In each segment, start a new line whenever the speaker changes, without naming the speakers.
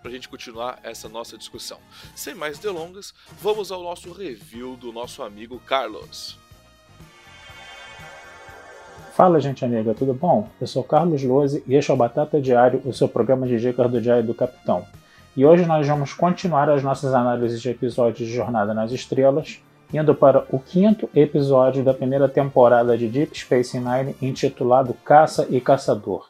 para a gente continuar essa nossa discussão. Sem mais delongas, vamos ao nosso review do nosso amigo Carlos.
Fala, gente amiga, tudo bom? Eu sou Carlos Lose e este é o Batata Diário, o seu programa de dicas do Diário do Capitão. E hoje nós vamos continuar as nossas análises de episódios de Jornada nas Estrelas, indo para o quinto episódio da primeira temporada de Deep Space Nine, intitulado Caça e Caçador.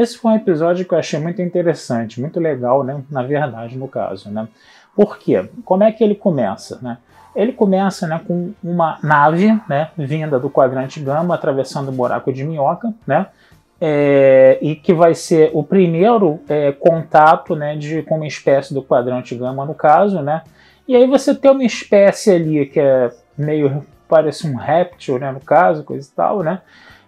Esse foi um episódio que eu achei muito interessante, muito legal, né? Na verdade, no caso, né? Por quê? Como é que ele começa, né? Ele começa né, com uma nave né, vinda do quadrante gama, atravessando o buraco de minhoca, né? É, e que vai ser o primeiro é, contato né, de, com uma espécie do quadrante gama, no caso, né? E aí você tem uma espécie ali que é meio parece um réptil, né, no caso, coisa e tal, né?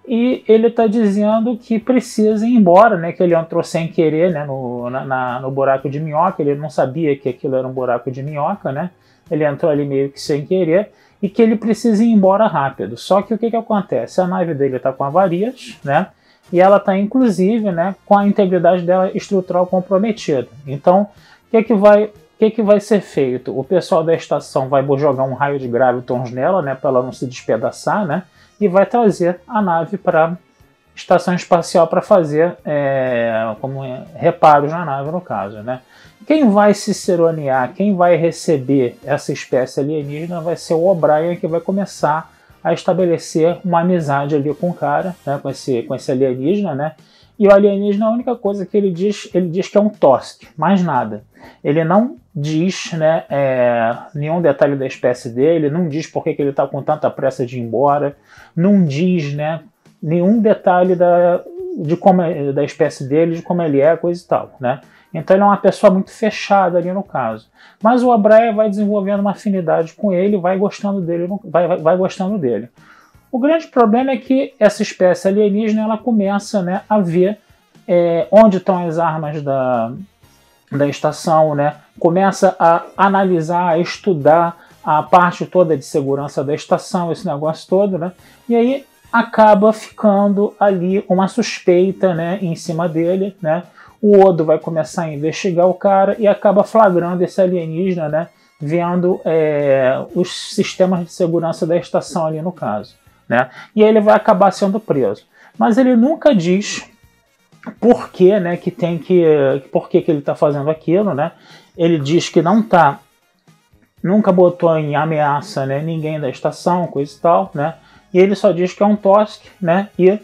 E ele está dizendo que precisa ir embora, né? Que ele entrou sem querer, né? No, na, no buraco de minhoca. Ele não sabia que aquilo era um buraco de minhoca, né? Ele entrou ali meio que sem querer e que ele precisa ir embora rápido. Só que o que, que acontece? A nave dele está com avarias, né? e ela está inclusive né, com a integridade dela estrutural comprometida. Então, o que, que, vai, que, que vai ser feito? O pessoal da estação vai jogar um raio de gravitons nela, né, para ela não se despedaçar, né, e vai trazer a nave para estação espacial para fazer é, como é, reparos na nave, no caso. Né. Quem vai se ciceronear, quem vai receber essa espécie alienígena vai ser o O'Brien, que vai começar a estabelecer uma amizade ali com o cara, né, com, esse, com esse alienígena, né? E o alienígena, a única coisa que ele diz, ele diz que é um Tosk, mais nada. Ele não diz né, é, nenhum detalhe da espécie dele, não diz por que, que ele está com tanta pressa de ir embora, não diz né, nenhum detalhe da, de como é, da espécie dele, de como ele é, coisa e tal. Né? Então ele é uma pessoa muito fechada ali no caso. Mas o Abraia vai desenvolvendo uma afinidade com ele, vai gostando dele, vai, vai, vai gostando dele. O grande problema é que essa espécie alienígena ela começa né, a ver é, onde estão as armas da, da estação, né? Começa a analisar, a estudar a parte toda de segurança da estação, esse negócio todo, né? E aí acaba ficando ali uma suspeita, né, em cima dele, né? o Odo vai começar a investigar o cara e acaba flagrando esse alienígena, né? Vendo é, os sistemas de segurança da estação ali no caso, né? E aí ele vai acabar sendo preso. Mas ele nunca diz por que, né? Que tem que, por que, que ele está fazendo aquilo, né? Ele diz que não tá, nunca botou em ameaça, né? Ninguém da estação, coisa e tal, né? E ele só diz que é um Tosk, né? E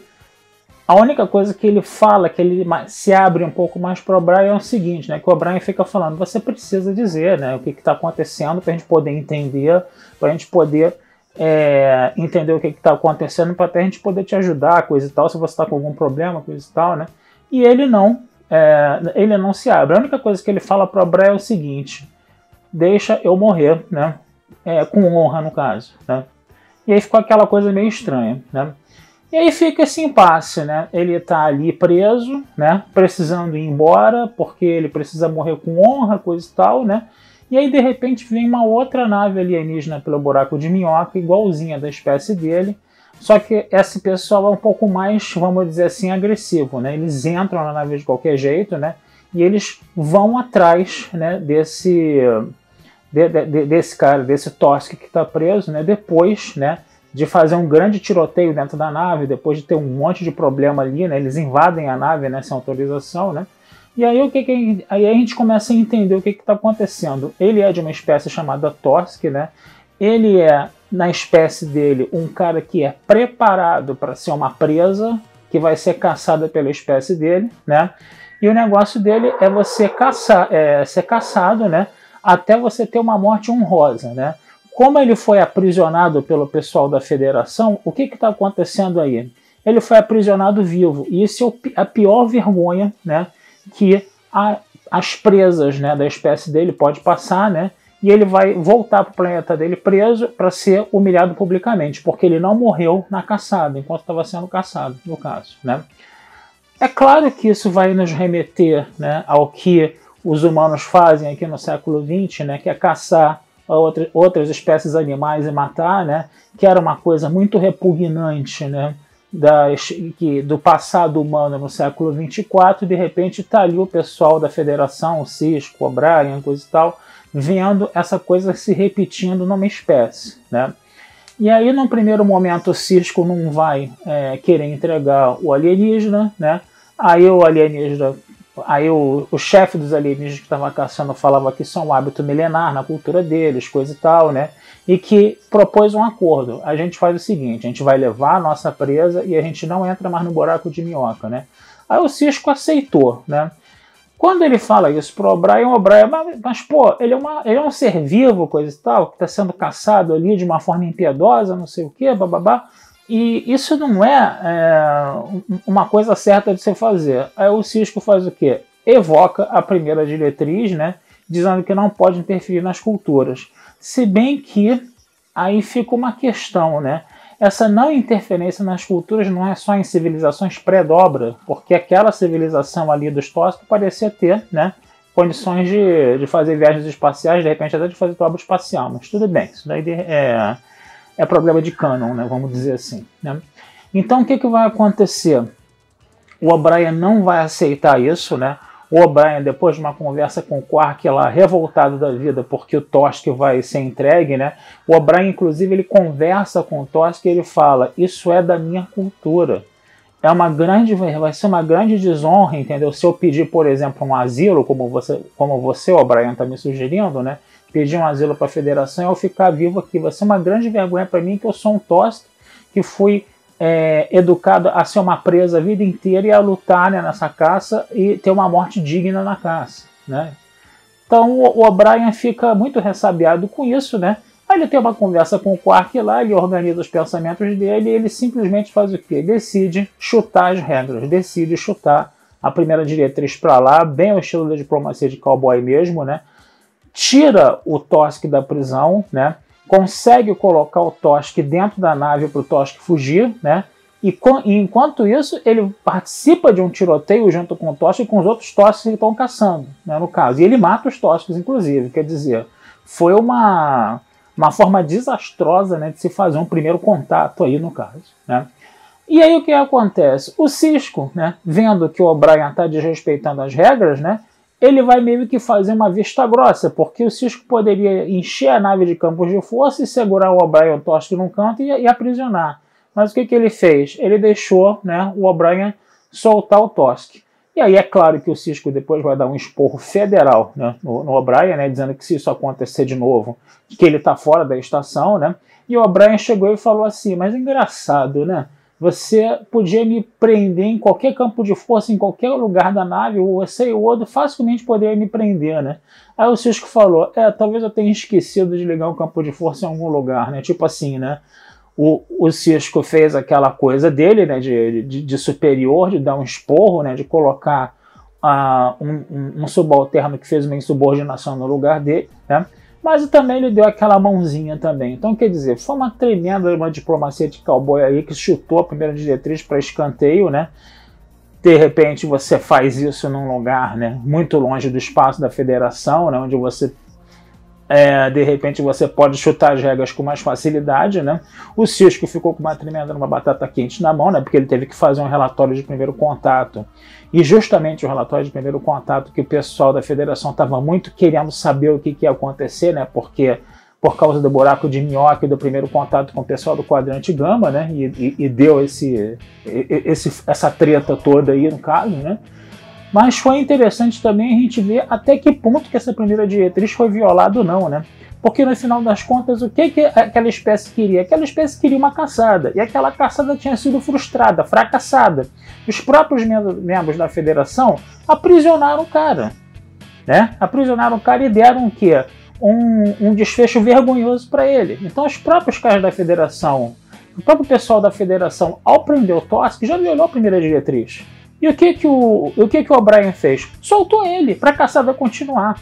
a única coisa que ele fala, que ele se abre um pouco mais para o Brian é o seguinte, né? Que o Brian fica falando, você precisa dizer, né? O que está acontecendo para a gente poder entender, para a gente poder é, entender o que está acontecendo, para até a gente poder te ajudar, coisa e tal, se você está com algum problema, coisa e tal, né? E ele não, é, ele não se abre. A única coisa que ele fala para o Brian é o seguinte: deixa eu morrer, né? É, com honra no caso, né? E aí ficou aquela coisa meio estranha, né? E aí fica esse impasse, né? Ele está ali preso, né? Precisando ir embora, porque ele precisa morrer com honra, coisa e tal, né? E aí de repente vem uma outra nave alienígena pelo buraco de minhoca, igualzinha da espécie dele. Só que esse pessoal é um pouco mais, vamos dizer assim, agressivo, né? Eles entram na nave de qualquer jeito, né? E eles vão atrás, né? Desse, de, de, desse cara, desse Tosk que está preso, né? Depois, né? de fazer um grande tiroteio dentro da nave, depois de ter um monte de problema ali, né? Eles invadem a nave né, sem autorização, né? E aí, o que, que aí a gente começa a entender o que está acontecendo. Ele é de uma espécie chamada Torsk, né? Ele é, na espécie dele, um cara que é preparado para ser uma presa que vai ser caçada pela espécie dele, né? E o negócio dele é você caçar, é, ser caçado, né? Até você ter uma morte honrosa, né? Como ele foi aprisionado pelo pessoal da federação, o que está acontecendo aí? Ele foi aprisionado vivo. E isso é a pior vergonha, né? Que a, as presas né, da espécie dele pode passar, né? E ele vai voltar para o planeta dele preso para ser humilhado publicamente, porque ele não morreu na caçada, enquanto estava sendo caçado, no caso, né? É claro que isso vai nos remeter né, ao que os humanos fazem aqui no século XX, né, que é caçar outra, outras espécies animais e matar, né, que era uma coisa muito repugnante né, das, que, do passado humano no século 24, de repente está ali o pessoal da federação, o Cisco, o Brian, coisa e tal, vendo essa coisa se repetindo numa espécie. Né? E aí, num primeiro momento, o Cisco não vai é, querer entregar o alienígena, né? Aí o alienígena, aí o, o chefe dos alienígenas que estava caçando falava que isso é um hábito milenar na cultura deles, coisa e tal, né? E que propôs um acordo. A gente faz o seguinte: a gente vai levar a nossa presa e a gente não entra mais no buraco de minhoca, né? Aí o Cisco aceitou, né? Quando ele fala isso pro O'Brien, o O'Brien, mas, mas, pô, ele é, uma, ele é um ser vivo, coisa e tal, que está sendo caçado ali de uma forma impiedosa, não sei o quê, bababá. E isso não é, é, uma coisa certa de se fazer. Aí o Cisco faz o quê? Evoca a primeira diretriz, né, dizendo que não pode interferir nas culturas. Se bem que aí fica uma questão, né? Essa não interferência nas culturas não é só em civilizações pré-dobra, porque aquela civilização ali dos tóxicos parecia ter, né, condições de, de fazer viagens espaciais, de repente até de fazer dobra espacial, mas tudo bem, isso daí é, é problema de canon, né, vamos dizer assim. Né? Então o que, que vai acontecer? O O'Brien não vai aceitar isso, né? O O'Brien, depois de uma conversa com o Quark lá, revoltado da vida porque o Tosk vai ser entregue, né? O O'Brien, inclusive, ele conversa com o Tosk e ele fala: Isso é da minha cultura. É uma grande, vai ser uma grande desonra, entendeu? Se eu pedir, por exemplo, um asilo, como você, como você, O'Brien, está me sugerindo, né? pedir um asilo para a federação eu ficar vivo aqui. Vai ser uma grande vergonha para mim que eu sou um toste que fui é, educado a ser uma presa a vida inteira e a lutar né, nessa caça e ter uma morte digna na caça. Né? Então o O'Brien fica muito ressabiado com isso, né? Aí ele tem uma conversa com o Quark lá, ele organiza os pensamentos dele e ele simplesmente faz o quê? Decide chutar as regras, decide chutar a primeira diretriz para lá, bem ao estilo da diplomacia de cowboy mesmo, né? tira o Tosk da prisão, né? Consegue colocar o Tosk dentro da nave para o Tosk fugir, né? E, com, e, enquanto isso, ele participa de um tiroteio junto com o Tosk e com os outros Tosks que estão caçando, né, no caso. E ele mata os Tosks, inclusive. Quer dizer, foi uma, uma forma desastrosa né, de se fazer um primeiro contato aí, no caso. Né? E aí o que acontece? O Cisco, né, vendo que o O'Brien está desrespeitando as regras, né, ele vai meio que fazer uma vista grossa, porque o Cisco poderia encher a nave de campos de força e segurar o O'Brien Tosk num canto e, e, aprisionar. Mas o que, que ele fez? Ele deixou né, o O'Brien soltar o Tosk. E aí é claro que o Cisco depois vai dar um esporro federal né, no, O'Brien, né, dizendo que se isso acontecer de novo, que ele está fora da estação, né? E o O'Brien chegou e falou assim, mas engraçado, né? Você podia me prender em qualquer campo de força, em qualquer lugar da nave, você e o Odo facilmente poderiam me prender, né? Aí o Cisco falou, é, talvez eu tenha esquecido de ligar o campo de força em algum lugar, né? Tipo assim, né? O, o Cisco fez aquela coisa dele, né? De, de, de superior, de dar um esporro, né? De colocar uh, um, um, um subalterno que fez uma insubordinação no lugar dele, né? Mas também ele deu aquela mãozinha também. Então, quer dizer, foi uma tremenda uma diplomacia de cowboy aí que chutou a primeira diretriz para escanteio, né? De repente você faz isso num lugar, né, muito longe do espaço da federação, né, onde você é, de repente você pode chutar as regras com mais facilidade, né? O Cisco ficou com uma tremenda uma batata quente na mão, né? Porque ele teve que fazer um relatório de primeiro contato. E justamente o relatório de primeiro contato que o pessoal da federação estava muito querendo saber o que, que ia acontecer, né? Porque por causa do buraco de minhoca do primeiro contato com o pessoal do quadrante gama, né? E, e, e deu esse, esse, essa treta toda aí no caso, né? Mas foi interessante também a gente ver até que ponto que essa primeira diretriz foi violada ou não, né? Porque no final das contas, o que, que aquela espécie queria? Aquela espécie queria uma caçada. E aquela caçada tinha sido frustrada, fracassada. Os próprios membros da federação aprisionaram o cara. Né? Aprisionaram o cara e deram o quê? Um, um desfecho vergonhoso para ele. Então, os próprios caras da federação, o próprio pessoal da federação, ao prender o Tosk, já violou a primeira diretriz. E o que que o, o que que o O'Brien fez? Soltou ele para a caçada continuar.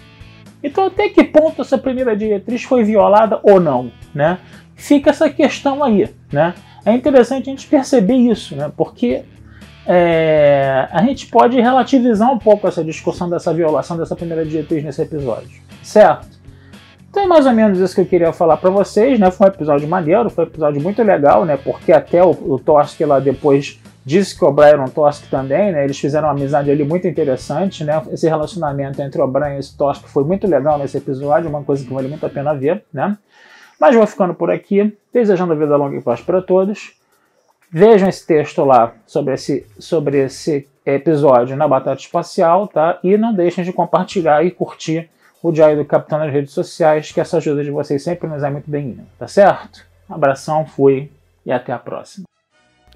Então, até que ponto essa primeira diretriz foi violada ou não, né? Fica essa questão aí, né? É interessante a gente perceber isso, né? Porque é, a gente pode relativizar um pouco essa discussão dessa violação dessa primeira diretriz nesse episódio, certo? Então é mais ou menos isso que eu queria falar para vocês, né? Foi um episódio maneiro, foi um episódio muito legal, né? Porque até o, o Torsk lá depois disse que o O'Brien um Tosk também, né? Eles fizeram uma amizade ali muito interessante, né? Esse relacionamento entre o O'Brien e esse Tosk foi muito legal nesse episódio, uma coisa que vale muito a pena ver, né? Mas vou ficando por aqui, desejando vida longa e paz para todos. Vejam esse texto lá sobre esse, sobre esse episódio na Batata Espacial, tá? E não deixem de compartilhar e curtir o Diário do Capitão nas redes sociais, que essa ajuda de vocês sempre nos é muito bem-vinda, tá certo? Abração, fui e até a próxima.